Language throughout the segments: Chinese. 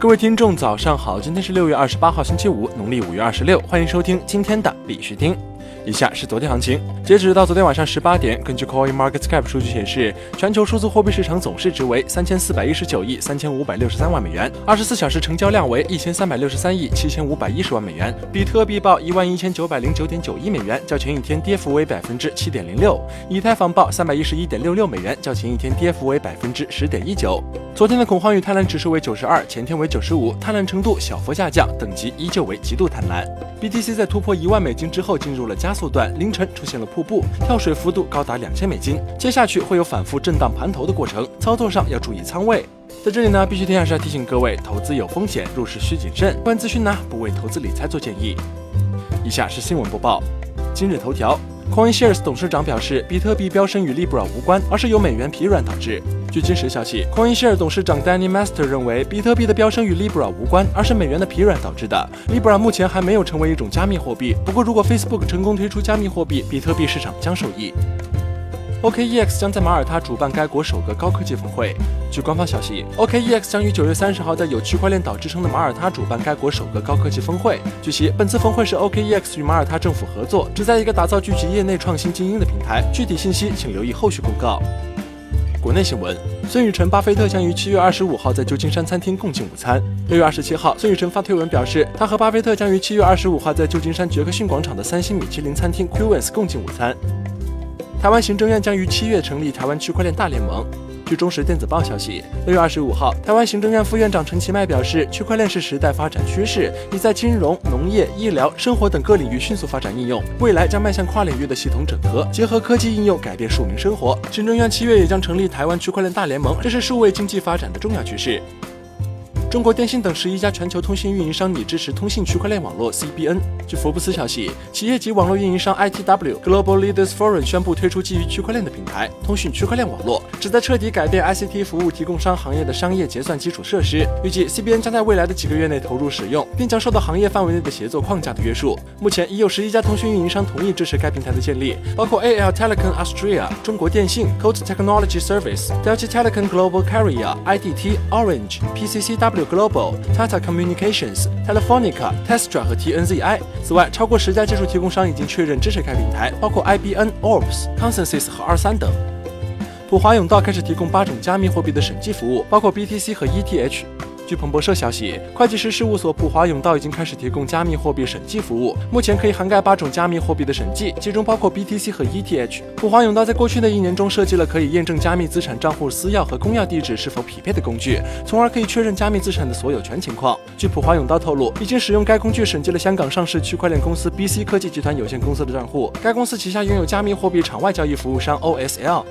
各位听众，早上好！今天是六月二十八号，星期五，农历五月二十六。欢迎收听今天的必须听。以下是昨天行情，截止到昨天晚上十八点，根据 Coin Market Cap 数据显示，全球数字货币市场总市值为三千四百一十九亿三千五百六十三万美元，二十四小时成交量为一千三百六十三亿七千五百一十万美元。比特币报一万一千九百零九点九亿美元，较前一天跌幅为百分之七点零六。以太坊报三百一十一点六六美元，较前一天跌幅为百分之十点一九。昨天的恐慌与贪婪指数为九十二，前天为九十五，贪婪程度小幅下降，等级依旧为极度贪婪。BTC 在突破一万美金之后进入了加速段，凌晨出现了瀑布，跳水幅度高达两千美金。接下去会有反复震荡盘头的过程，操作上要注意仓位。在这里呢，必须天下是要提醒各位，投资有风险，入市需谨慎。关资讯呢，不为投资理财做建议。以下是新闻播报。今日头条，CoinShares 董事长表示，比特币飙升与 Libra 无关，而是由美元疲软导致。据今时消息，CoinShares 董事长 Danny Master 认为，比特币的飙升与 Libra 无关，而是美元的疲软导致的。Libra 目前还没有成为一种加密货币，不过如果 Facebook 成功推出加密货币，比特币市场将受益。OKEX 将在马耳他主办该国首个高科技峰会。据官方消息，OKEX 将于九月三十号在有区块链岛之称的马耳他主办该国首个高科技峰会。据悉，本次峰会是 OKEX 与马耳他政府合作，旨在一个打造聚集业内创新精英的平台。具体信息请留意后续公告。国内新闻：孙宇晨、巴菲特将于七月二十五号在旧金山餐厅共进午餐。六月二十七号，孙宇晨发推文表示，他和巴菲特将于七月二十五号在旧金山杰克逊广场的三星米其林餐厅 Quince 共进午餐。台湾行政院将于七月成立台湾区块链大联盟。据中时电子报消息，六月二十五号，台湾行政院副院长陈其迈表示，区块链是时代发展趋势，已在金融、农业、医疗、生活等各领域迅速发展应用，未来将迈向跨领域的系统整合，结合科技应用改变庶民生活。行政院七月也将成立台湾区块链大联盟，这是数位经济发展的重要趋势。中国电信等十一家全球通信运营商拟支持通信区块链网络 CBN。据福布斯消息，企业级网络运营商 ITW Global Leaders Forum 宣布推出基于区块链的平台——通讯区块链网络，旨在彻底改变 ICT 服务提供商行业的商业结算基础设施。预计 CBN 将在未来的几个月内投入使用，并将受到行业范围内的协作框架的约束。目前已有十一家通讯运营商同意支持该平台的建立，包括 AL Telecom Austria、中国电信、Colt Technology Service、Deutsche Telekom Global Carrier、IDT、Orange、PCCW。Global、Tata Communications、Telefonica、Testra 和 TNZI。此外，超过十家技术提供商已经确认支持该平台，包括 IBN、Orbs、Consensus 和二三等。普华永道开始提供八种加密货币的审计服务，包括 BTC 和 ETH。据彭博社消息，会计师事务所普华永道已经开始提供加密货币审计服务，目前可以涵盖八种加密货币的审计，其中包括 BTC 和 ETH。普华永道在过去的一年中设计了可以验证加密资产账户私钥和公钥地址是否匹配的工具，从而可以确认加密资产的所有权情况。据普华永道透露，已经使用该工具审计了香港上市区块链公司 BC 科技集团有限公司的账户，该公司旗下拥有加密货币场外交易服务商 OSL。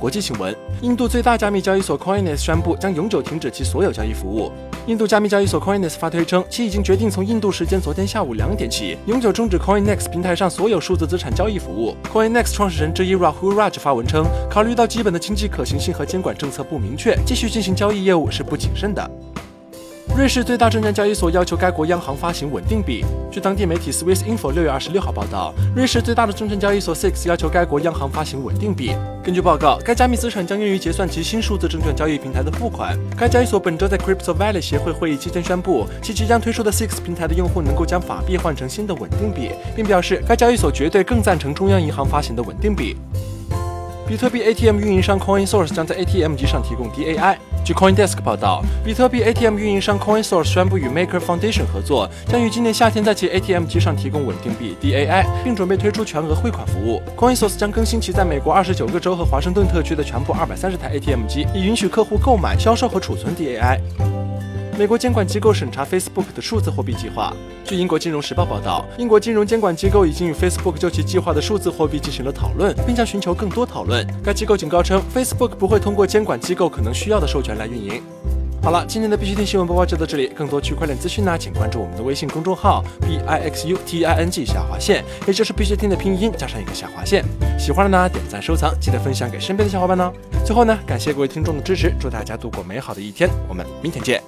国际新闻：印度最大加密交易所 Coinbase 宣布将永久停止其所有交易服务。印度加密交易所 Coinbase 发推称，其已经决定从印度时间昨天下午两点起，永久终止 Coinex 平台上所有数字资产交易服务。Coinex 创始人之一 Rahul Raj 发文称，考虑到基本的经济可行性和监管政策不明确，继续进行交易业务是不谨慎的。瑞士最大证券交易所要求该国央行发行稳定币。据当地媒体 Swiss Info 六月二十六号报道，瑞士最大的证券交易所 SIX 要求该国央行发行稳定币。根据报告，该加密资产将用于结算其新数字证券交易平台的付款。该交易所本周在 Crypto Valley 协会会议期间宣布，其即将推出的 SIX 平台的用户能够将法币换成新的稳定币，并表示该交易所绝对更赞成中央银行发行的稳定币。比特币 ATM 运营商 CoinSource 将在 ATM 机上提供 DAI。据 CoinDesk 报道，比特币 ATM 运营商 CoinSource 宣布与 Maker Foundation 合作，将于今年夏天在其 ATM 机上提供稳定币 DAI，并准备推出全额汇款服务。CoinSource 将更新其在美国二十九个州和华盛顿特区的全部二百三十台 ATM 机，以允许客户购买、销售和储存 DAI。美国监管机构审查 Facebook 的数字货币计划。据英国金融时报报道，英国金融监管机构已经与 Facebook 就其计划的数字货币进行了讨论，并将寻求更多讨论。该机构警告称，Facebook 不会通过监管机构可能需要的授权来运营。好了，今天的必须听新闻播报就到这里。更多区块链资讯呢，请关注我们的微信公众号 b i x u t i n g 下划线，也就是必须听的拼音加上一个下划线。喜欢的呢，点赞收藏，记得分享给身边的小伙伴呢。最后呢，感谢各位听众的支持，祝大家度过美好的一天，我们明天见。